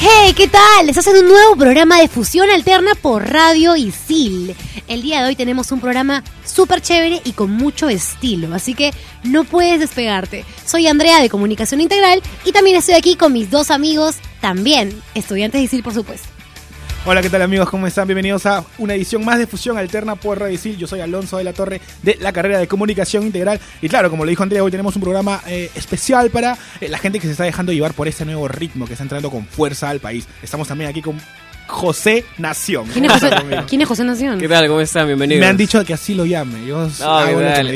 ¡Hey! ¿Qué tal? Les hacen un nuevo programa de fusión alterna por Radio Isil. El día de hoy tenemos un programa súper chévere y con mucho estilo, así que no puedes despegarte. Soy Andrea de Comunicación Integral y también estoy aquí con mis dos amigos, también estudiantes de Isil, por supuesto. Hola, ¿qué tal amigos? ¿Cómo están? Bienvenidos a una edición más de Fusión Alterna por Radio. Yo soy Alonso de la Torre de la carrera de Comunicación Integral. Y claro, como lo dijo Andrea, hoy tenemos un programa eh, especial para eh, la gente que se está dejando llevar por este nuevo ritmo que está entrando con fuerza al país. Estamos también aquí con José Nación. ¿Quién es José, Conmigo. ¿quién es José Nación? ¿Qué tal? ¿Cómo están? Bienvenidos. Me han dicho que así lo llame. Yo.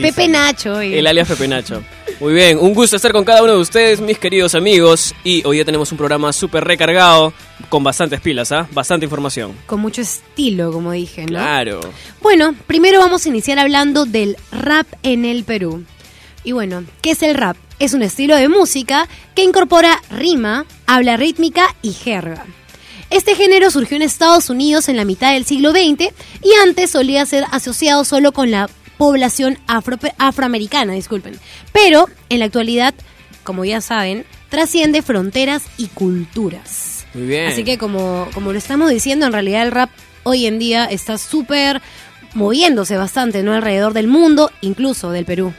Pepe Nacho. oye. El alias Pepe Nacho. Muy bien, un gusto estar con cada uno de ustedes, mis queridos amigos. Y hoy ya tenemos un programa súper recargado, con bastantes pilas, ¿ah? Bastante información. Con mucho estilo, como dije, ¿no? Claro. Bueno, primero vamos a iniciar hablando del rap en el Perú. Y bueno, ¿qué es el rap? Es un estilo de música que incorpora rima, habla rítmica y jerga. Este género surgió en Estados Unidos en la mitad del siglo XX y antes solía ser asociado solo con la población afro- afroamericana, disculpen. Pero en la actualidad, como ya saben, trasciende fronteras y culturas. Muy bien. Así que como, como lo estamos diciendo, en realidad el rap hoy en día está súper moviéndose bastante, ¿no? Alrededor del mundo, incluso del Perú.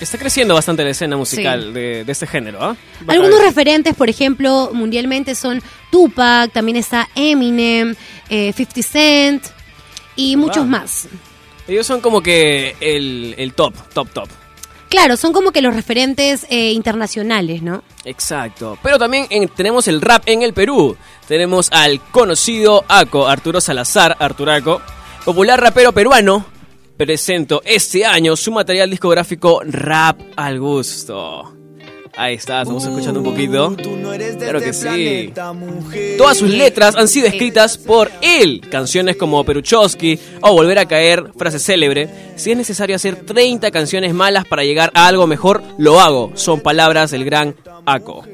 Está creciendo bastante la escena musical de, de este género, ¿ah? Algunos referentes, por ejemplo, mundialmente son Tupac, también está Eminem, eh, 50 Cent y muchos más. Ellos son como que el, el top, top, top. Claro, son como que los referentes eh, internacionales, ¿no? Exacto. Pero también en- tenemos el rap en el Perú. Tenemos al conocido Aco, Arturo Salazar, Arturaco, popular rapero peruano. Presento este año su material discográfico Rap al Gusto. Ahí está, estamos escuchando un poquito. Claro que sí. Todas sus letras han sido escritas por él. Canciones como Peruchowski o Volver a caer, frase célebre. Si es necesario hacer 30 canciones malas para llegar a algo mejor, lo hago. Son palabras del gran Aco.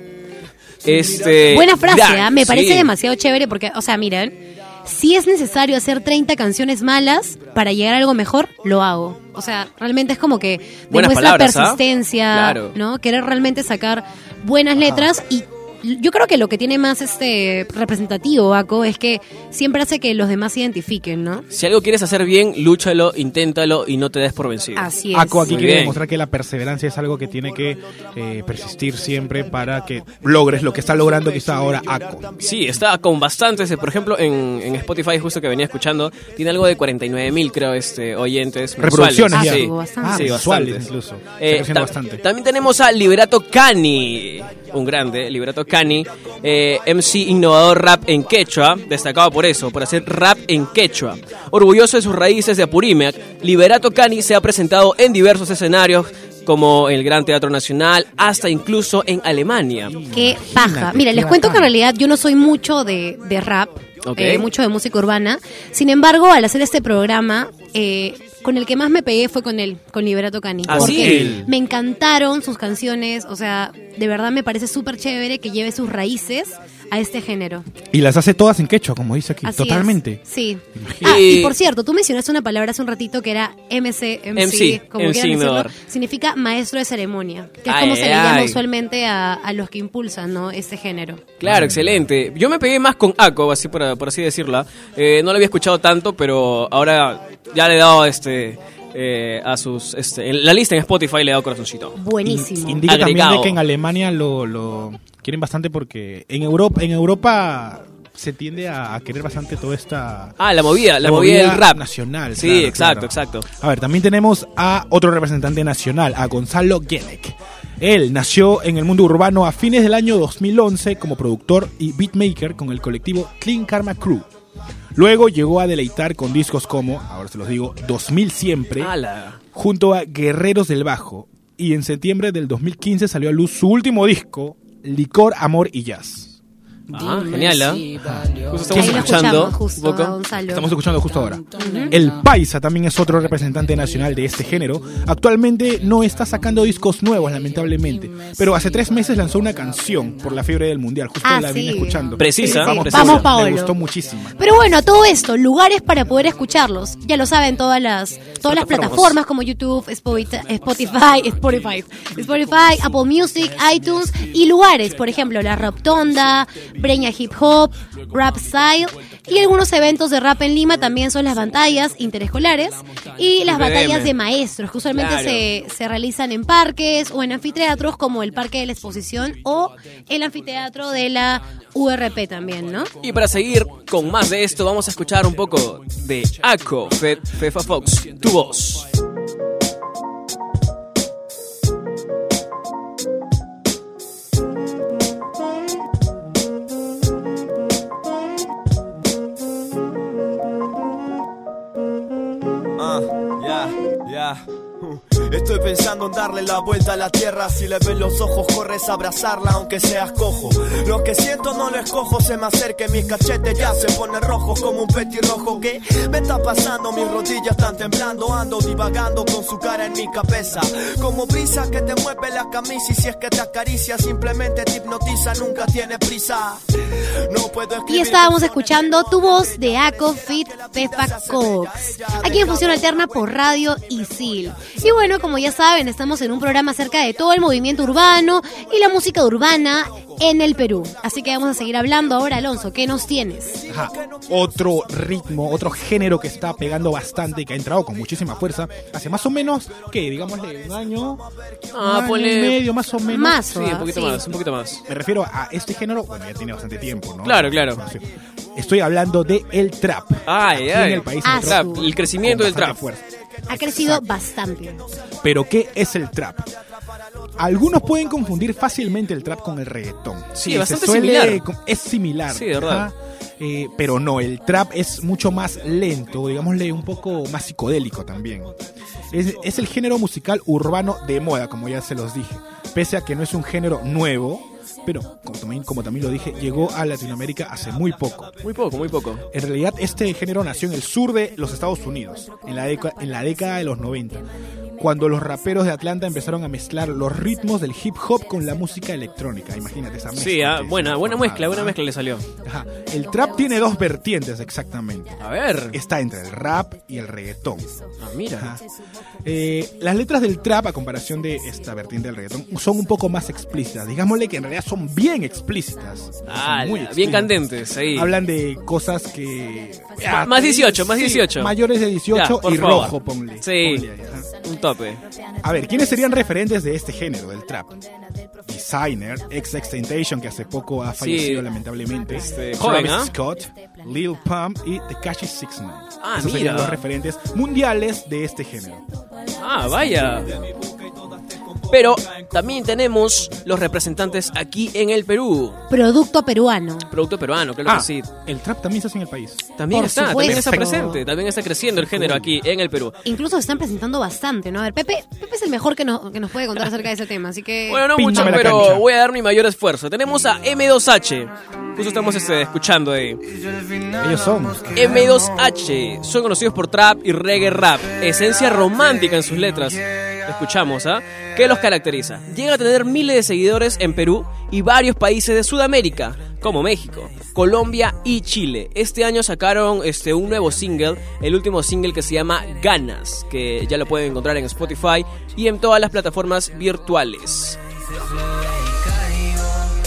Este, Buena frase, gran, ¿ah? me parece sí. demasiado chévere porque, o sea, miren, si es necesario hacer 30 canciones malas para llegar a algo mejor, lo hago. O sea, realmente es como que demuestra palabras, ¿ah? persistencia, Claro. ¿no? Querer realmente sacar buenas letras y yo creo que lo que tiene más este representativo, Aco, es que siempre hace que los demás se identifiquen, ¿no? Si algo quieres hacer bien, lúchalo, inténtalo y no te des por vencido. Así es. Aco aquí Muy quiere bien. demostrar que la perseverancia es algo que tiene que eh, persistir siempre para que logres lo que está logrando quizá ahora Aco. Sí, está con bastantes, eh, por ejemplo, en, en Spotify, justo que venía escuchando, tiene algo de 49 mil, creo, este, oyentes. Reproducciones mensuales. ya. Sí, Ah, bastante. Ah, sí, bastantes. incluso. Eh, ta- bastante. También tenemos a Liberato Cani, un grande, Liberato Cani, eh, MC innovador rap en quechua, destacado por eso, por hacer rap en quechua. Orgulloso de sus raíces de Apurímac, Liberato Cani se ha presentado en diversos escenarios como el Gran Teatro Nacional, hasta incluso en Alemania. Qué paja. Mira, les cuento que en realidad yo no soy mucho de, de rap, eh, mucho de música urbana. Sin embargo, al hacer este programa, eh, con el que más me pegué fue con él, con Liberato Cani. ¿Ah, porque sí? me encantaron sus canciones, o sea, de verdad me parece súper chévere que lleve sus raíces a este género. Y las hace todas en quechua, como dice aquí, Así totalmente. es. Sí. Ah, y por cierto, tú mencionaste una palabra hace un ratito que era MC, MC, MC, como MC quieran decirlo. Significa maestro de ceremonia, que es Ay, como se le llama ay. usualmente a, a los que impulsan, ¿no? Este género. Claro, excelente. Yo me pegué más con Aco, así por, por así decirla. Eh, no lo había escuchado tanto, pero ahora ya le he dado este eh, a sus este, en la lista en Spotify le he dado corazoncito. Buenísimo. Indica también de que en Alemania lo, lo quieren bastante porque en Europa, en Europa se tiende a, querer bastante toda esta Ah, la movida, la, movida, del rap nacional. Sí, claro, exacto, claro. exacto. A ver, también tenemos a otro representante nacional, a Gonzalo Genek. Él nació en el mundo urbano a fines del año 2011 como productor y beatmaker con el colectivo Clean Karma Crew. Luego llegó a deleitar con discos como, ahora se los digo, 2000 siempre, Ala. junto a Guerreros del Bajo. Y en septiembre del 2015 salió a luz su último disco, Licor, Amor y Jazz. Ah, genial, ¿eh? Justo estamos escuchando justo, un poco. a Gonzalo. Estamos escuchando justo ahora. El Paisa también es otro representante nacional de este género. Actualmente no está sacando discos nuevos, lamentablemente. Pero hace tres meses lanzó una canción por la fiebre del mundial. Justo Ah, la vine sí. escuchando. Precisa, Vamos, precisa. Vamos, Paolo. Me gustó muchísimo. Pero bueno, todo esto, lugares para poder escucharlos. Ya lo saben todas las todas las Plataformas. plataformas como YouTube, Spotify, Spotify, Spotify, Spotify, Apple Music, iTunes y lugares, por ejemplo, la Raptonda, Breña Hip Hop, Rap Style y algunos eventos de rap en Lima también son las batallas interescolares y las batallas de maestros que usualmente Claro. se, se realizan en parques o en anfiteatros como el Parque de la Exposición o el anfiteatro de la URP también, ¿no? Y para seguir con más de esto, vamos a escuchar un poco de Aco, Fe- Fefa Fox, tu voz. Estoy pensando en darle la vuelta a la tierra. Si le ves los ojos, corres a abrazarla, aunque seas cojo. Lo que siento no lo escojo, se me acerca y mis cachetes ya se ponen rojos como un petirrojo. ¿Qué me está pasando? Mis rodillas están temblando, ando divagando con su cara en mi cabeza. Como brisa que te mueve la camisa y si es que te acaricia, simplemente te hipnotiza, nunca tiene prisa. No puedo Y estábamos escuchando Tu Voz de Aco Fit Pepa Cox. Aquí en Fusión Alterna por Radio Isil. Y bueno, como ya saben, estamos en un programa acerca de todo el movimiento urbano y la música urbana en el Perú. Así que vamos a seguir hablando ahora, Alonso. ¿Qué nos tienes? Ajá. Otro ritmo, otro género que está pegando bastante y que ha entrado con muchísima fuerza hace más o menos, ¿qué? Digámosle un año, Ah, un año y medio más o menos. Más, Sí, un poquito Sí. más, un poquito más. Me refiero a este género, bueno, ya tiene bastante tiempo, ¿no? Claro, claro. Estoy hablando de el trap. Ay, Aquí ay. en el país Ah, el trap Trap, el crecimiento del trap. fuerza. Ha crecido bastante. Pero ¿qué es el trap? Algunos pueden confundir fácilmente el trap con el reggaetón. Sí, se bastante suele- similar. Es similar. Sí, de verdad. Eh, pero no, el trap es mucho más lento, digámosle un poco más psicodélico también. Es, es el género musical urbano de moda, como ya se los dije. Pese a que no es un género nuevo, pero como también, como también lo dije, llegó a Latinoamérica hace muy poco. Muy poco, muy poco. En realidad este género nació en el sur de los Estados Unidos, en la, en la década de los 90, cuando los raperos de Atlanta empezaron a mezclar los ritmos del hip hop con la música electrónica. Imagínate esa mezcla. Sí, ah, que se buena, buena mezcla, buena ¿ah? mezcla le salió. Ajá. El trap tiene dos vertientes exactamente. A ver. Está entre el rap y el reggaetón. Ah, mira. Eh, las letras del trap, a comparación de esta vertiente del reggaetón, son un poco más explícitas. Digámosle que en realidad son bien explícitas. Son Ah, muy bien candentes ahí. Hablan de cosas que. Más 18, más 18. mayores de 18 Ya, por y favor. rojo, ponle. Sí. ponle ahí. Un tope. A ver, ¿quiénes serían referentes de este género, del trap? Designer, XXXTentacion, que hace poco ha fallecido lamentablemente. Este, joven, Travis ¿ah? Scott, Lil Pump y Tekashi 69. Ah, Esos serían mira. los referentes mundiales de este género. Ah, vaya. Pero también tenemos los representantes aquí en el Perú. Producto peruano. Producto peruano, claro Ah, que sí. el trap también se hace en el país. También por está, también está presente, también está creciendo el género aquí en el Perú. Incluso se están presentando bastante, ¿no? A ver, Pepe, Pepe es el mejor que, no- que nos puede contar acerca de ese tema, así que... Bueno, no mucho, pero cancha. voy a dar mi mayor esfuerzo. Tenemos a M2H. Justo estamos este, escuchando ahí. Ellos son. M2H son conocidos por trap y reggae rap, esencia romántica en sus letras. Escuchamos, ¿ah? ¿Qué los caracteriza? Llega a tener miles de seguidores en Perú y varios países de Sudamérica, como México, Colombia y Chile. Este año sacaron este, un nuevo single, el último single que se llama Ganas, que ya lo pueden encontrar en Spotify y en todas las plataformas virtuales.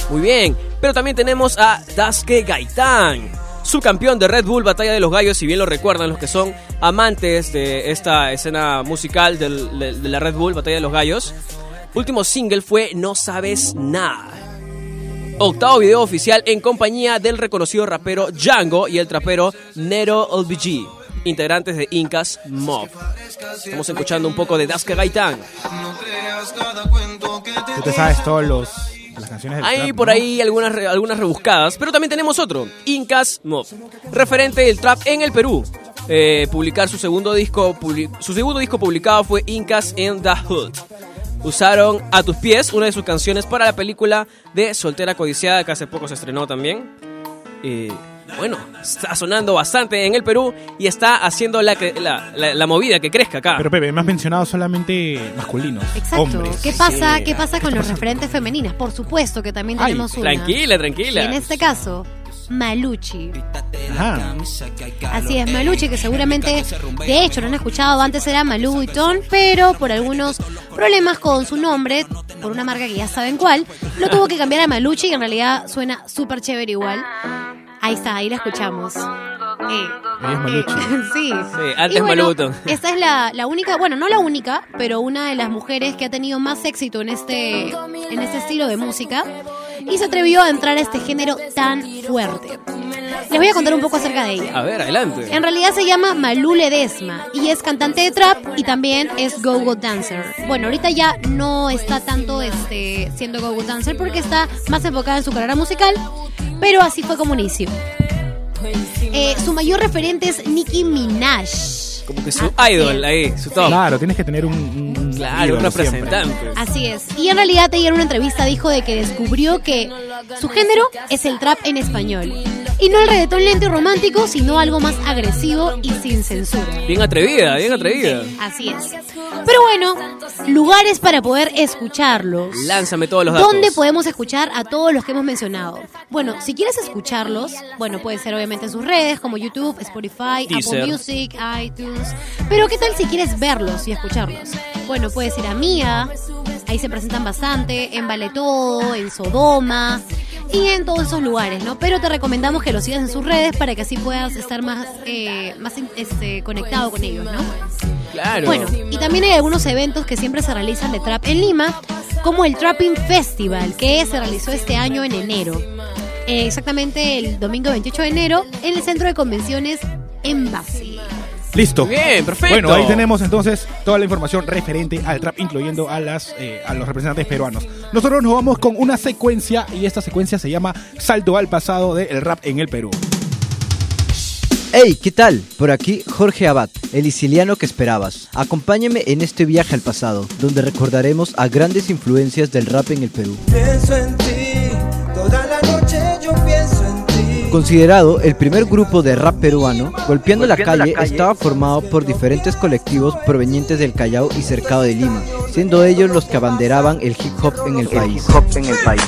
Muy bien, pero también tenemos a Daske Gaitán, subcampeón de Red Bull Batalla de los Gallos, si bien lo recuerdan los que son amantes de esta escena musical del- de, de la Red Bull Batalla de los Gallos. Último single fue No Sabes Nada. Octavo video oficial en compañía del reconocido rapero Django y el trapero Nero LBG, integrantes de Incas Mob. Estamos escuchando un poco de Daske Gaitán. Tú te sabes todos los las canciones del Hay trap, por ¿no? ahí algunas, algunas rebuscadas, pero también tenemos otro, Incas Mob, referente del trap en el Perú. Eh, publicar su segundo disco, su segundo disco publicado fue Incas in the Hood. usaron A tus pies, una de sus canciones para la película de Soltera Codiciada, que hace poco se estrenó también. Y bueno, está sonando bastante en el Perú y está haciendo la, la, la- la movida que crezca acá. Pero Pepe, me has mencionado solamente masculinos. Exacto. Hombres. ¿Qué pasa, Sí. ¿Qué pasa con los referentes femeninas? Por supuesto que también Ay, tenemos una. tranquila, Y tranquila. en este caso, Maluchi. Ajá. Así es, Maluchi, que seguramente, de hecho, lo han escuchado, antes era Malú y Ton, pero por algunos problemas con su nombre, por una marca que ya saben cuál, lo tuvo que cambiar a Maluchi y en realidad suena súper chévere igual. Ahí está, ahí la escuchamos. Eh, Ella es Maluchi. eh, sí. Sí, antes Y bueno, Maluto. Esta es la, la única, bueno, no la única, pero una de las mujeres que ha tenido más éxito en este, en este estilo de música y se atrevió a entrar a este género tan fuerte. Les voy a contar un poco acerca de ella. A ver, adelante. En realidad se llama Malú Ledesma y es cantante de trap y también es go-go dancer. Bueno, ahorita ya no está tanto este, siendo go-go dancer porque está más enfocada en su carrera musical, pero así fue como inició. Eh, su mayor referente es Nicki Minaj. Como que su Así idol ahí, su top. Claro, tienes que tener un, un Claro, un representante. Así es. Y en realidad ella en una entrevista dijo de que descubrió que su género es el trap en español. Y no el reggaetón lento y romántico, sino algo más agresivo y sin censura. Bien atrevida, bien atrevida. Así es. Pero bueno, lugares para poder escucharlos. Lánzame todos los datos. ¿Dónde podemos escuchar a todos los que hemos mencionado? Bueno, si quieres escucharlos, bueno, puede ser obviamente en sus redes como YouTube, Spotify, Deezer. Apple Music, iTunes. Pero ¿qué tal si quieres verlos y escucharlos? Bueno, puedes ir a Mía, ahí se presentan bastante, en Vale Todo, en Sodoma y en todos esos lugares, ¿no? Pero te recomendamos que los sigas en sus redes para que así puedas estar más, eh, más este, conectado con ellos, ¿no? Claro. Bueno, y también hay algunos eventos que siempre se realizan de trap en Lima, como el Trapping Festival, que se realizó este año en enero. Eh, exactamente el domingo 28 de enero, en el centro de convenciones Embassy. Listo. Bien, perfecto. Bueno, ahí tenemos entonces toda la información referente al trap, incluyendo a las eh, a los representantes peruanos. Nosotros nos vamos con una secuencia y esta secuencia se llama Salto al pasado del rap en el Perú. Hey, ¿qué tal? Por aquí Jorge Abad, el siciliano que esperabas. Acompáñame en este viaje al pasado, donde recordaremos a grandes influencias del rap en el Perú. Pienso en ti, toda la noche yo pienso en ti. Considerado el primer grupo de rap peruano, Golpeando, la, calle estaba formado por diferentes colectivos provenientes del Callao y cercado de Lima, siendo ellos los que abanderaban el hip hop en el país. en el país.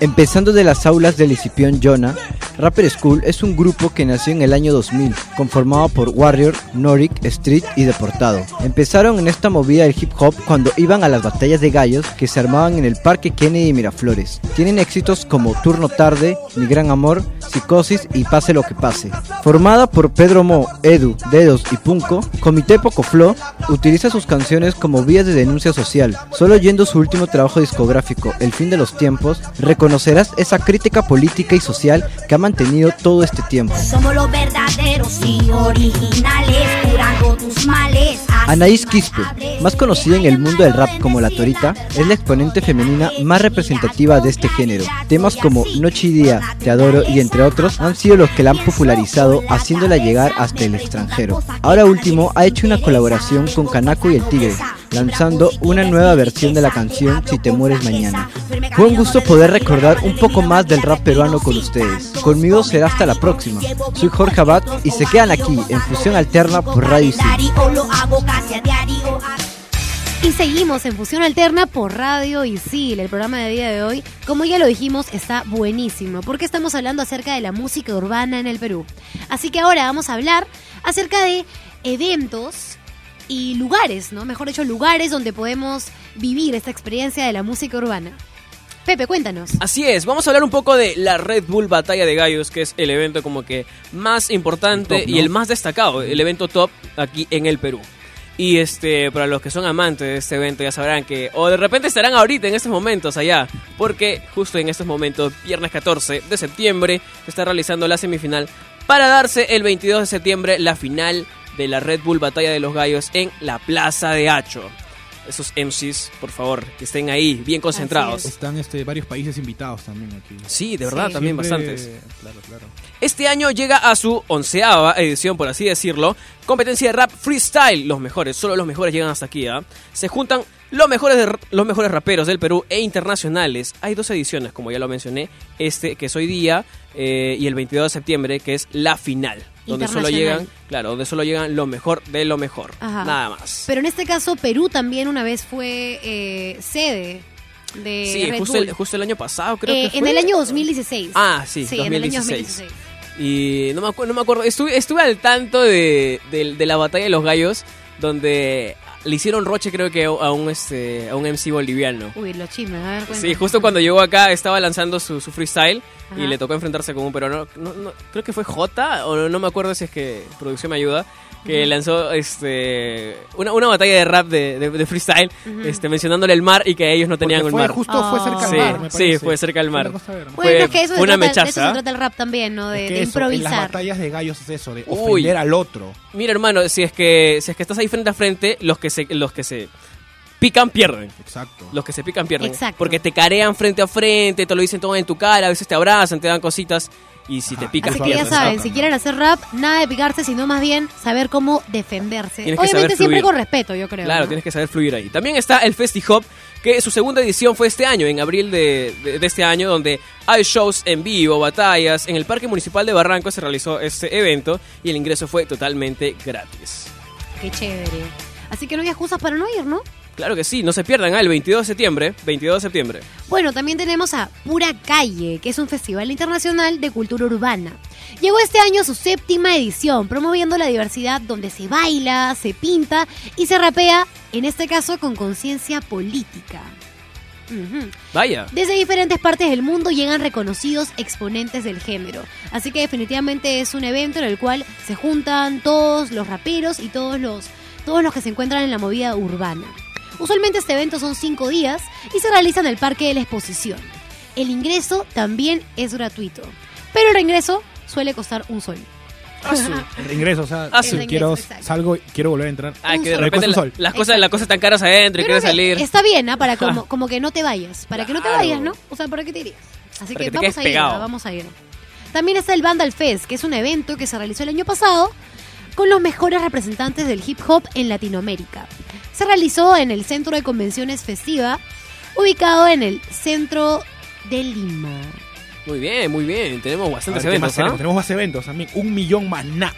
Empezando de las aulas del Escipión Jonah, Rapper School es un grupo que nació en el año 2000, conformado por Warrior, Norik, Street y Deportado. Empezaron en esta movida del hip hop cuando iban a las batallas de gallos que se armaban en el Parque Kennedy y Miraflores. Tienen éxitos como Turno Tarde, Mi Gran Amor, Psicosis y Pase lo que pase. Formada por Pedro Mo, Edu, Dedos y Punco, Comité Poco Flow utiliza sus canciones como vías de denuncia social. Solo oyendo su último trabajo discográfico, El fin de los tiempos, reconocerás esa crítica política y social que ha mantenido todo este tiempo. Somos los verdaderos y originales, curando tus males. Anaís Quispe, más conocida en el mundo del rap como La Torita, es la exponente femenina más representativa de este género. Temas como Noche y Día, Te Adoro y entre otros han sido los que la han popularizado haciéndola llegar hasta el extranjero. Ahora último ha hecho una colaboración con Kanako y el Tigre, lanzando una nueva versión de la canción Si te mueres mañana. Fue un gusto poder recordar un poco más del rap peruano con ustedes. Conmigo será hasta la próxima. Soy Jorge Abad y se quedan aquí en Fusión Alterna por Radio diario. Y seguimos en Fusión Alterna por Radio Isil. El programa de día de hoy, como ya lo dijimos, está buenísimo porque estamos hablando acerca de la música urbana en el Perú. Así que ahora vamos a hablar acerca de eventos y lugares, ¿no? Mejor dicho, lugares donde podemos vivir esta experiencia de la música urbana. Pepe, cuéntanos. Así es, vamos a hablar un poco de la Red Bull Batalla de Gallos, que es el evento como que más importante Top, y el más destacado, el evento top aquí en el Perú. Y este, para los que son amantes de este evento ya sabrán que, o de repente estarán ahorita en estos momentos allá, porque justo en estos momentos, viernes 14 de septiembre, se está realizando la semifinal para darse el 22 de septiembre la final de la Red Bull Batalla de los Gallos en la Plaza de Hacho. esos MCs, por favor, que estén ahí bien concentrados. Están este, varios países invitados también aquí. Sí, de verdad, Sí. también Siempre- bastantes. Claro, claro. Este año llega a su onceava edición, por así decirlo, competencia de rap freestyle. Los mejores, solo los mejores llegan hasta aquí. ¿ah? Se juntan los mejores, de- los mejores raperos del Perú e internacionales. Hay dos ediciones, como ya lo mencioné, este que es hoy día eh, y el 22 de septiembre, que es la final. Donde solo llegan, claro, donde solo llegan lo mejor de lo mejor. Ajá. Nada más. Pero en este caso, Perú también una vez fue eh, sede de sí, Red justo Bull. el, justo el año pasado, creo Eh, que en fue. el año 2016. Ah, sí, en el año 2016. 2016. Y no me, acuerdo, no me acuerdo, estuve, estuve al tanto de, de- de la batalla de los gallos, donde le hicieron roche creo que a un, este, a un MC boliviano. Uy, los chismes, a ver, Sí, justo cuando llegó acá estaba lanzando su, su freestyle y le tocó enfrentarse con un peruano, no, no, creo que fue J o no, no me acuerdo si es que producción me ayuda, que lanzó este una, una batalla de rap de, de- de freestyle, este, mencionándole el mar y que ellos no tenían el mar. justo fue cerca al Sí, mar, me sí, parece. fue cerca del Fue mar. Bueno, fue es que eso, se una trata, de eso mechaza. se trata el rap también, ¿no? De, Es que de eso, en las batallas de gallos es eso, de Uy. ofender al otro. Mira, hermano, si es que si es que estás ahí frente a frente, los que se los que se pican pierden. Exacto. Los que se pican pierden. Exacto. Porque te carean frente a frente, te lo dicen todo en tu cara, a veces te abrazan, te dan cositas y si te Ajá. picas Así que ya saben, si quieren hacer rap, nada de picarse, sino más bien saber cómo defenderse. Tienes que Obviamente siempre con respeto, yo creo. Claro, ¿no? tienes que saber fluir ahí. También está el FestiHop, que su segunda edición fue este año, en abril de, de- de este año, donde hay shows en vivo, batallas. En el Parque Municipal de Barranco se realizó este evento y el ingreso fue totalmente gratis. Qué chévere. Así que no hay excusas para no ir, ¿no? Claro que sí, no se pierdan, ah, el 22 de septiembre, 22 de septiembre. Bueno, también tenemos a Pura Calle, que es un festival internacional de cultura urbana. Llegó este año su séptima edición, promoviendo la diversidad donde se baila, se pinta y se rapea, en este caso con conciencia política. Vaya. Desde diferentes partes del mundo llegan reconocidos exponentes del género. Así que definitivamente es un evento en el cual se juntan todos los raperos y todos los, todos los que se encuentran en la movida urbana. Usualmente este evento son cinco días y se realiza en el Parque de la Exposición. El ingreso también es gratuito, pero el reingreso suele costar un sol. El reingreso, o sea, Ah, quiero exacto. salgo y quiero volver a entrar. Ay, Un que de sol. repente la- las cosas, las cosas están caras adentro y que salir. Está bien, ¿ah? Para como, como que no te vayas. Para que no te Claro. vayas, ¿no? O sea, ¿para qué te irías? Así Para que, que te vamos quedes a ir, pegado. ¿ah? vamos a ir. También está el Vandal Fest, que es un evento que se realizó el año pasado con los mejores representantes del hip hop en Latinoamérica. Se realizó en el Centro de Convenciones Festiva, ubicado en el centro de Lima. Muy bien, muy bien. Tenemos bastantes ver, ¿qué más eventos, tenemos? ¿ah? Tenemos más eventos también. Un millón más nada.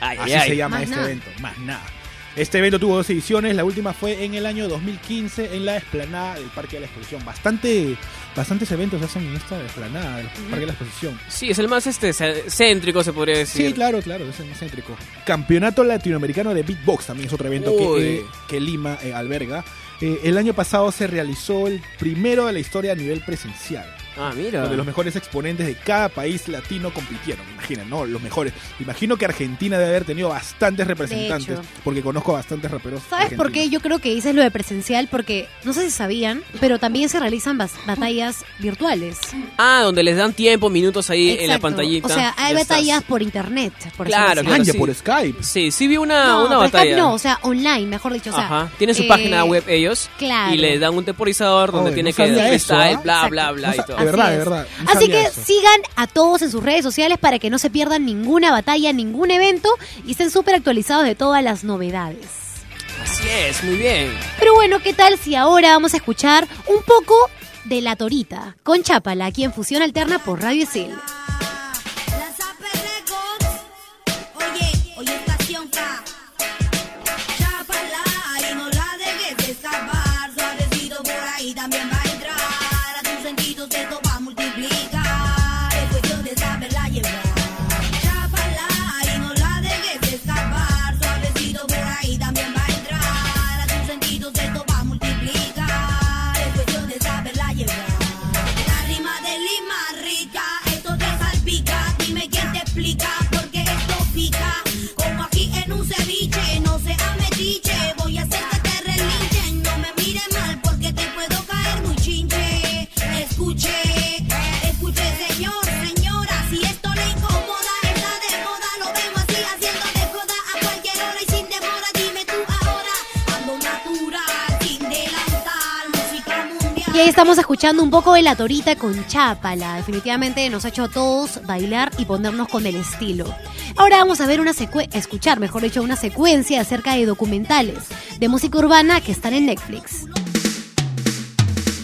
Así ay, ay. se llama Más este evento, más nada. Este evento tuvo dos ediciones, la última fue en el año 2015 en la explanada del Parque de la Exposición. Bastante, bastantes eventos se hacen en esta explanada del Parque de la Exposición. Sí, es el más este céntrico, se podría decir. Sí, claro, claro, es el más céntrico. Campeonato Latinoamericano de Beatbox también es otro evento que, eh, que Lima eh, alberga. Eh, el año pasado se realizó el primero de la historia a nivel presencial, Ah, mira. donde los mejores exponentes de cada país latino compitieron. Imaginen, ¿no? Los mejores. Imagino que Argentina debe haber tenido bastantes representantes, porque conozco a bastantes raperos. ¿Sabes por qué yo creo que dices lo de presencial? Porque no sé si sabían, pero también se realizan batallas virtuales. Ah, donde les dan tiempo, minutos ahí en la Exacto. pantallita. O sea, hay batallas estás. por internet, por Claro, ya sí. por Skype. Sí, sí vi una, No, una por batalla. Skype no, o sea, online, mejor dicho. O sea, Ajá. Tienen su eh, página web ellos. claro. Y le dan un temporizador donde Oye, tiene no que eso, ¿ah? bla, bla, bla No y todo. Verdad, Así de es. verdad. no Así sabía que eso. sigan a todos en sus redes sociales para que no se pierdan ninguna batalla, ningún evento y estén súper actualizados de todas las novedades. Así es, muy bien. Pero bueno, ¿qué tal si ahora vamos a escuchar un poco de La Torita con Chápala aquí en Fusión Alterna por Radio Isil? Escuchando un poco de la torita con Chápala. Definitivamente nos ha hecho a todos bailar y ponernos con el estilo. Ahora vamos a ver una escuchar, mejor dicho, una secuencia acerca de documentales de música urbana que están en Netflix.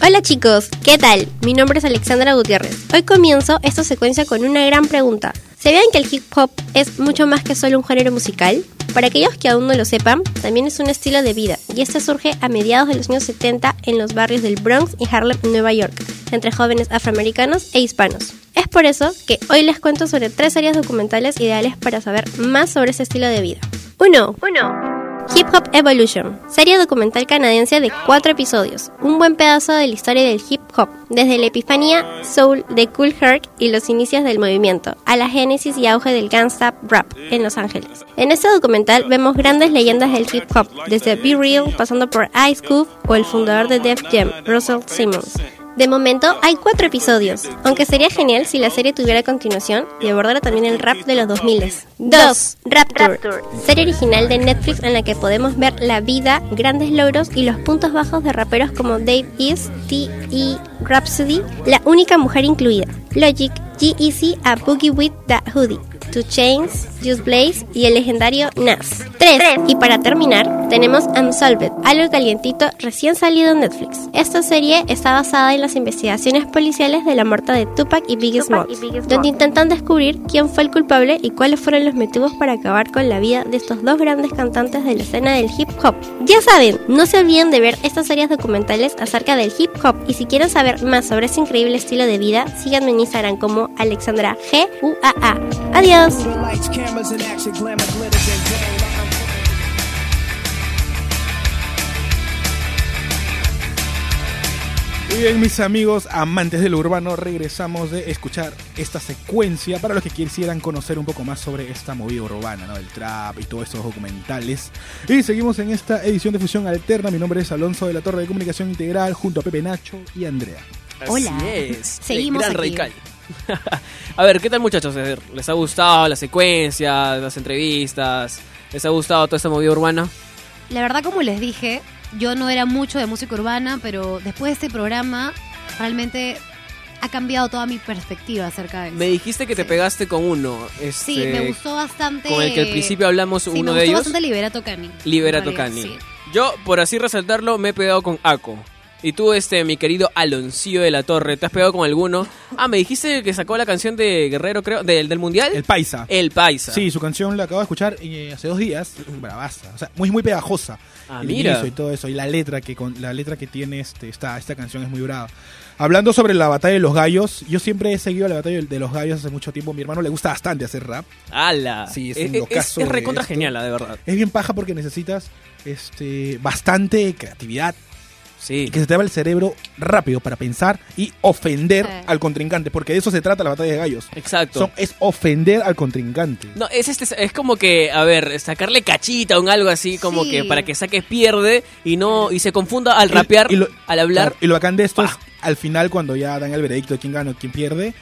Hola chicos, ¿qué tal? Mi nombre es Alexandra Gutiérrez. Hoy comienzo esta secuencia con una gran pregunta. ¿Sabían que el hip hop es mucho más que solo un género musical? Para aquellos que aún no lo sepan, también es un estilo de vida y este surge a mediados de los años 70 en los barrios del Bronx y Harlem, Nueva York, entre jóvenes afroamericanos e hispanos. Es por eso que hoy les cuento sobre tres áreas documentales ideales para saber más sobre ese estilo de vida. 1. 1. Hip Hop Evolution, serie documental canadiense de cuatro episodios, un buen pedazo de la historia del hip hop, desde la epifanía soul de Cool Herc y los inicios del movimiento, a la génesis y auge del gangsta rap en Los Ángeles. En este documental vemos grandes leyendas del hip hop, desde Be Real pasando por Ice Cube o el fundador de Def Jam, Russell Simmons. De momento hay cuatro episodios, aunque sería genial si la serie tuviera continuación y abordara también el rap de los 2000. 2. Rapture, serie original de Netflix en la que podemos ver la vida, grandes logros y los puntos bajos de raperos como Dave East, T.E. Rhapsody, la única mujer incluida, Logic, G-Eazy a Boogie With The Hoodie, Two Chains, Juice Blaze y el legendario Nas. 3. Y para terminar, tenemos Unsolved, algo calientito recién salido en Netflix. Esta serie está basada en las investigaciones policiales de la muerte de Tupac y Biggie Smalls, donde intentan descubrir quién fue el culpable y cuáles fueron los motivos para acabar con la vida de estos dos grandes cantantes de la escena del hip hop. Ya saben, no se olviden de ver estas series documentales acerca del hip hop y si quieren saber más sobre ese increíble estilo de vida, síganme en Instagram como Alexandra G U A A. Adiós. Lights, cameras, and action, glamour, glitters, and gang. Muy bien, mis amigos amantes del urbano, regresamos de escuchar esta secuencia para los que quisieran conocer un poco más sobre esta movida urbana, ¿no? El trap y todos estos documentales. Y seguimos en esta edición de Fusión Alterna. Mi nombre es Alonso de la Torre de Comunicación Integral, junto a Pepe Nacho y Andrea. Hola. Es. Seguimos gran aquí. radical. a ver, ¿qué tal muchachos? Ver, ¿Les ha gustado la secuencia, las entrevistas? ¿Les ha gustado toda esta movida urbana? La verdad, como les dije, yo no era mucho de música urbana, pero después de este programa, realmente ha cambiado toda mi perspectiva acerca de eso. Me dijiste que te Sí. pegaste con uno. Sí, este, me gustó bastante. Con el que al principio hablamos Sí, uno me de gustó ellos. bastante Liberato Cani. Liberato Cani. sí. Yo, por así resaltarlo, me he pegado con Aco. Y tú, este, mi querido Aloncillo de la Torre, ¿te has pegado con alguno? Ah, me dijiste que sacó la canción de Guerrero, creo, del, del Mundial. El Paisa. El Paisa. Sí, su canción la acabo de escuchar eh, hace dos días. Bravaza. O sea, muy, muy pegajosa. Ah, el mira. y todo eso. Y la letra que con la letra que tiene este, esta, esta canción es muy brava. Hablando sobre la batalla de los gallos, yo siempre he seguido la batalla de los gallos hace mucho tiempo. Mi hermano le gusta bastante hacer rap. ¡Hala! Sí, es es, un es, locazo es de recontra esto. genial, la de verdad. Es bien paja porque necesitas este, bastante creatividad Sí. que se te va el cerebro rápido para pensar y ofender Sí. al contrincante. Porque de eso se trata la batalla de gallos. Exacto. Son- es ofender al contrincante. No, es este, es como que, a ver, sacarle cachita o un algo así, como Sí. que para que saque pierde y no y se confunda al rapear, y lo- al hablar. Claro, y lo bacán de esto es al final cuando ya dan el veredicto de quién gana o quién pierde,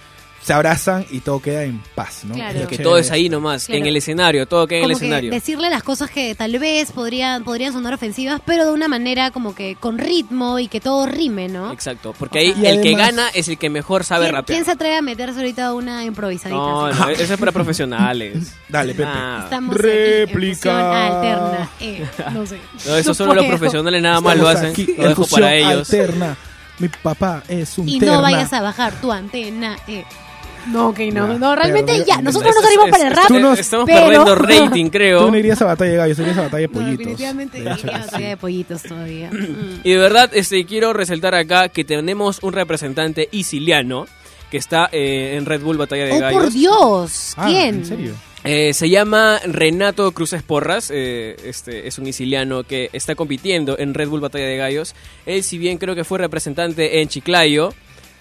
se abrazan y todo queda en paz, ¿no? Claro. Es que todo es ahí nomás, Claro. en el escenario, todo queda en el que escenario. decirle las cosas que tal vez podrían, podrían sonar ofensivas, pero de una manera como que con ritmo y que todo rime, ¿no? Exacto, porque O ahí sea- el que gana es el que mejor sabe ¿Quién, rapear. quién se atreve a meterse ahorita a una improvisadita? No, no, eso es para profesionales. Dale, Pepe. Ah, Estamos Réplica. en, en fusión alterna. Eh, no sé. no, eso No solo los profesionales nada más lo Estamos hacen. aquí Lo dejo para ellos. Alterna. Mi papá es un Y terna. no vayas a bajar tu antena. Eh. No, ok, no, Ya, no, realmente ya. Nosotros no Es- salimos es- para el rap. Tú no- Estamos pero- perdiendo rating, creo. Tú no irías a batalla de gallos, irías a batalla de No, pollitos. definitivamente De hecho iría a batalla de pollitos todavía. Mm. Y de verdad, este, quiero resaltar acá que tenemos un representante isiliano que está eh, en Red Bull Batalla de Oh, Gallos. por Dios. Ah, ¿Quién? ¿En serio? Eh, se llama Renato Cruces Porras, eh, este es un isiliano que está compitiendo en Red Bull Batalla de Gallos. Él, si bien creo que fue representante en Chiclayo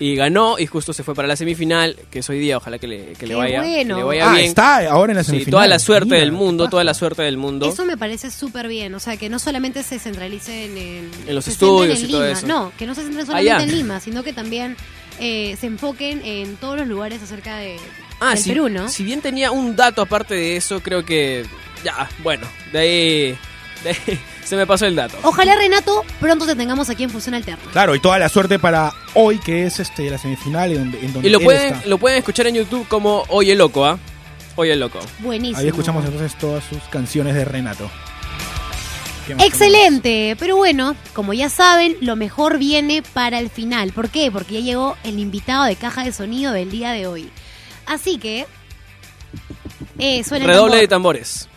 y ganó y justo se fue para la semifinal, que es hoy día, ojalá que le, que le Qué vaya, bueno. que le vaya Ah, bien. está ahora en la Sí, semifinal. toda la suerte Mira, del mundo, toda la suerte del mundo. Eso me parece súper bien, o sea, que no solamente se centralicen en, En los estudios en y todo Lima, eso. No, que no se centren solamente Allá. en Lima, sino que también eh, se enfoquen en todos los lugares acerca de, Ah, del si, Perú, ¿no? si bien tenía un dato aparte de eso, creo que ya, bueno, de ahí, Se me pasó el dato. Ojalá, Renato, pronto te tengamos aquí en Fusión Alterna. Claro, y toda la suerte para hoy, que es este la semifinal en donde, en donde Y lo él pueden, está. lo pueden escuchar en YouTube como Oye Loco, ¿ah? Oye Loco. Buenísimo. Ahí escuchamos entonces todas sus canciones de Renato. ¿Qué más Excelente, pero bueno, como ya saben, lo mejor viene para el final. ¿Por qué? Porque ya llegó el invitado de caja de sonido del día de hoy. Así que... Eh, suena el Redoble de tambor. tambores.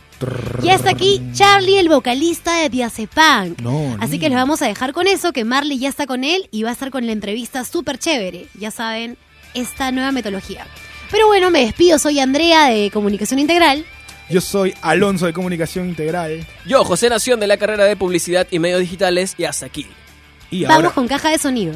Ya está aquí Charlie, el vocalista de Diazepam. No, Así ni- que les vamos a dejar con eso, que Marley ya está con él y va a estar con la entrevista súper chévere. Ya saben, esta nueva metodología. Pero bueno, me despido, soy Andrea de Comunicación Integral. Yo soy Alonso de Comunicación Integral. Yo, José Nación de la carrera de Publicidad y Medios Digitales y hasta aquí. Y Vamos ahora con caja de sonido.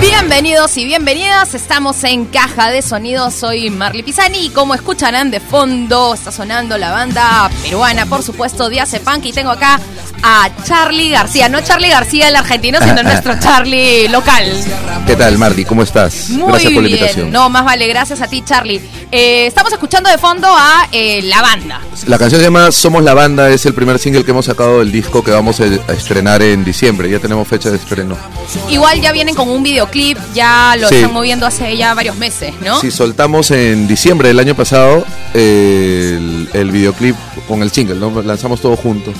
Bienvenidos y bienvenidas, estamos en Caja de Sonido, soy Marley Pisani y como escucharán de fondo está sonando la banda peruana, por supuesto, Diazepunk y tengo acá a Charlie García, no Charlie García el argentino, sino nuestro Charlie local. ¿Qué tal, Mardi? ¿Cómo estás? Muy Gracias por la bien, invitación. no, más vale, gracias a ti Charlie. Eh, estamos escuchando de fondo a eh, la banda. La canción se llama Somos la Banda, es el primer single que hemos sacado del disco que vamos a a estrenar en diciembre. Ya tenemos fecha de estreno. Igual ya vienen con un videoclip, ya lo Sí. están moviendo hace ya varios meses, ¿no? Sí, soltamos en diciembre del año pasado eh, el, el videoclip con el single, ¿no? Lanzamos todo juntos.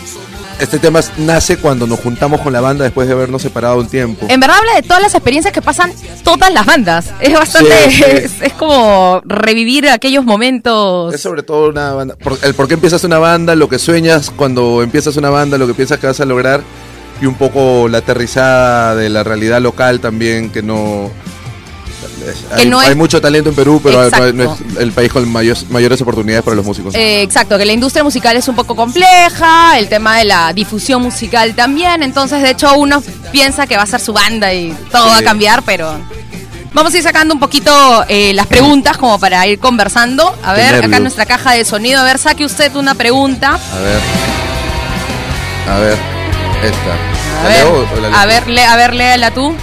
Este tema nace cuando nos juntamos con la banda después de habernos separado un tiempo. En verdad habla de todas las experiencias que pasan todas las bandas. Es bastante, Sí, sí. Es, es como revivir aquellos momentos. Es sobre todo una banda. por- el por qué empiezas una banda, lo que sueñas cuando empiezas una banda, lo que piensas que vas a lograr y un poco la aterrizada de la realidad local también, que no. Que hay, no es- hay mucho talento en Perú, pero no- Exacto. no es el país con mayor- mayores oportunidades para los músicos. Eh, exacto, que la industria musical es un poco compleja, el tema de la difusión musical también, entonces de hecho uno piensa que va a ser su banda y todo va a cambiar, pero vamos a ir sacando un poquito eh, las preguntas como para ir conversando. A ver, acá en nuestra caja de sonido, a ver, saque usted una pregunta. A ver. A ver. Esta. A ¿La ver, leo la a ver, le- a ver, léela tú.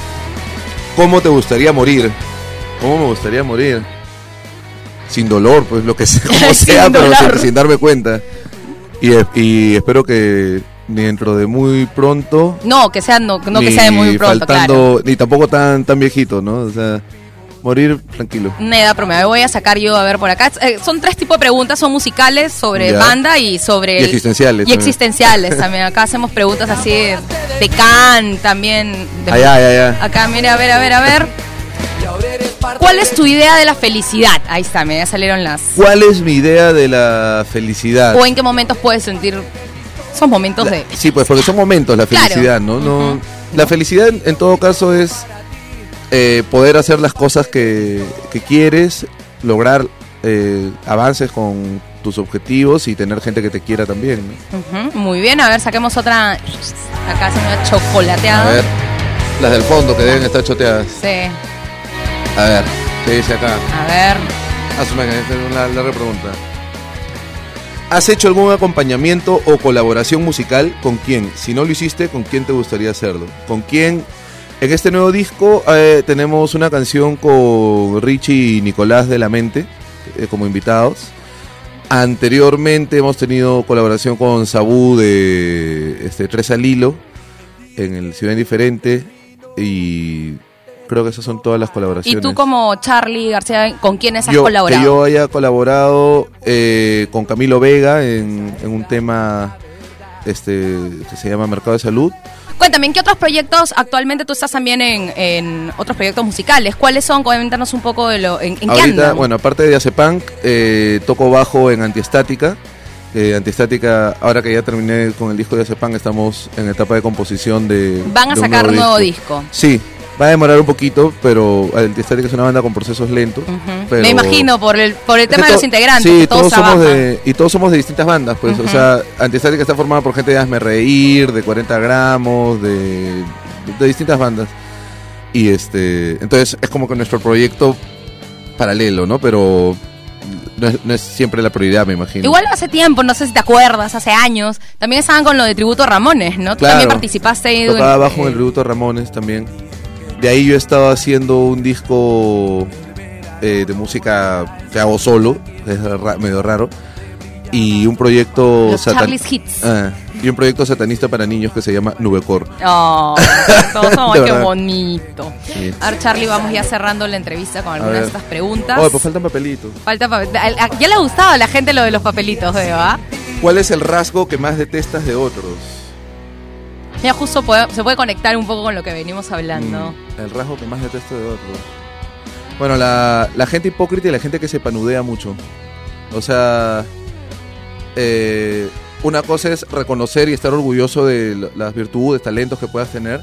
¿Cómo te gustaría morir? ¿Cómo me gustaría morir? Sin dolor, pues lo que sea, como sea, pero sin, sin darme cuenta. Y, y espero que dentro de muy pronto. No, que sea, no, no que sea de muy pronto, claro. Ni tampoco tan, tan viejito, ¿no? O sea, morir tranquilo. Una edad promedio. Voy a sacar yo a ver por acá. Eh, son tres tipos de preguntas, son musicales sobre Ya. banda y sobre... Y el- existenciales Y existenciales también. Acá hacemos preguntas así de, de Kant también. de- ya, ya, ya. Acá, mire, a ver, a ver, a ver. ¿Cuál es tu idea de la felicidad? Ahí está, me salieron las... ¿Cuál es mi idea de la felicidad? ¿O en qué momentos puedes sentir... Son momentos de... Sí, pues porque son momentos la Claro. felicidad, ¿no? no La felicidad en todo caso es eh, poder hacer las cosas que, que quieres, lograr eh, avances con tus objetivos y tener gente que te quiera también. Muy bien, a ver, saquemos otra... Acá se me ha chocolateado. A ver, las del fondo que deben estar choteadas. Sí, A ver, ¿qué dice acá? a ver... Asume que una larga pregunta. ¿Has hecho algún acompañamiento o colaboración musical? ¿Con quién? Si no lo hiciste, ¿con quién te gustaría hacerlo? ¿Con quién? En este nuevo disco eh, tenemos una canción con Richie y Nicolás de la Mente eh, como invitados. Anteriormente hemos tenido colaboración con Sabu de este, Tres al Hilo en el Ciudad Indiferente y creo que esas son todas las ¿Y colaboraciones tú como Charlie García, con quiénes has yo, colaborado? Que yo haya colaborado eh, con Camilo Vega en, en un tema este que se llama Mercado de Salud. Cuéntame, ¿en qué otros proyectos actualmente tú estás también en, en otros proyectos musicales? ¿Cuáles son? Coméntanos un poco de lo... ¿En, en qué Ahorita, andan? bueno, aparte de Acepunk, eh, toco bajo en Antiestática. Eh, Antiestática, ahora que ya terminé con el disco de Acepunk, estamos en etapa de composición de... Van a de un sacar nuevo disco. Sí, va a demorar un poquito, pero Antiestática es una banda con procesos lentos. pero- Me imagino, por el, por el que tema de los integrantes, Sí, que todos, todos somos de, y todos somos de distintas bandas, pues. Ujú. O sea, Antiestática está formada por gente de Hazme Reír, de 40 gramos, de, de distintas bandas. Y este, entonces es como que nuestro proyecto paralelo, ¿no? Pero no es, no es siempre la prioridad, me imagino. Igual hace tiempo, no sé si te acuerdas, hace años, también estaban con lo de tributo a Ramones, ¿no? Tú Claro. también participaste ahí. Tocaba en- abajo en el tributo a Ramones también. De ahí yo estaba haciendo un disco eh, de música que hago solo, es ra- medio raro, y un proyecto Los Hits. Ah, y un proyecto satanista para niños que se llama Nubecor. Oh, todos somos, De ay, qué bonito. Sí. A ver, Charlie, vamos ya cerrando la entrevista con algunas de estas preguntas. Oh, pues faltan papelitos. Falta papel. Ya le ha gustado a la gente lo de los papelitos, veo, ¿ah? ¿Cuál es el rasgo que más detestas de otros? Ya justo se puede conectar un poco con lo que venimos hablando. Mm, el rasgo que más detesto de otros. Bueno, la, gente hipócrita y la gente que se panudea mucho. O sea, eh, una cosa es reconocer y estar orgulloso de las virtudes, talentos que puedas tener.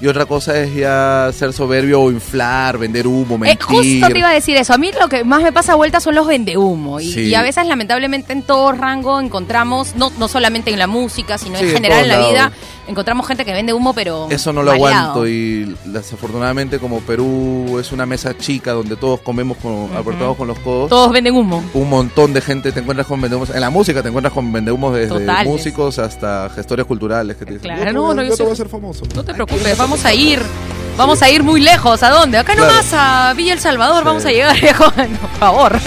Y otra cosa es ya ser soberbio o inflar, vender humo, Eh, mentir. justo te iba a decir eso. A mí lo que más me pasa a vuelta son los vendehumo. Y, Sí. y a veces, lamentablemente, en todo rango encontramos, no, no solamente en la música, sino Sí, en en general en la vida, encontramos gente que vende humo, pero. Eso no lo maleado. aguanto y desafortunadamente como Perú es una mesa chica donde todos comemos con, apretados con los codos. Todos venden humo. un montón de gente te encuentras con vendehumos. En la música te encuentras con vendehumos desde Totales. músicos hasta gestores culturales que te dicen, Claro, "Yo te no, no, yo yo te voy a hacer famoso. No te preocupes, vamos a ir. Vamos a ir muy lejos. ¿A dónde? Acá Claro. nomás a Villa El Salvador Sí. vamos a llegar lejos. Por favor.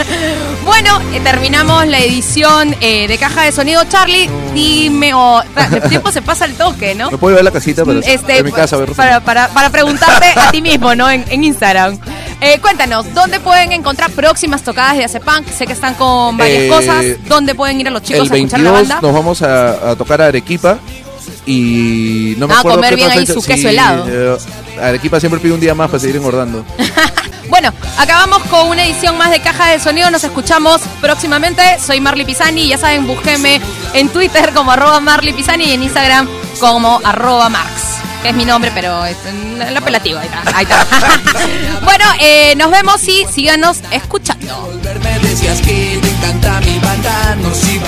Bueno, eh, terminamos la edición eh, de Caja de Sonido. Charlie, dime, o el tiempo se pasa al toque, ¿no? Me puedo llevar a la casita, pero Este, en mi casa, a ver, para, para, para preguntarte a ti mismo, ¿no? En, en Instagram. Eh, cuéntanos, ¿dónde pueden encontrar próximas tocadas de Acepunk? Sé que están con varias Eh, cosas. ¿Dónde pueden ir a los chicos el a escuchar la 22 banda? nos vamos a, a tocar a Arequipa y no me Ah, acuerdo comer qué bien otra ahí fecha- su queso sí, helado. eh, Arequipa siempre pide un día más para seguir engordando. Bueno, acabamos con una edición más de Caja de Sonido. Nos escuchamos próximamente. Soy Marley Pisani. Ya saben, búsquenme en Twitter como arroba Marley Pisani y en Instagram como arroba Marx. Que es mi nombre, pero es el el apelativo. Ahí está. ahí está. bueno, eh, nos vemos y síganos escuchando. Me decías que te encanta mi banda, nos iba.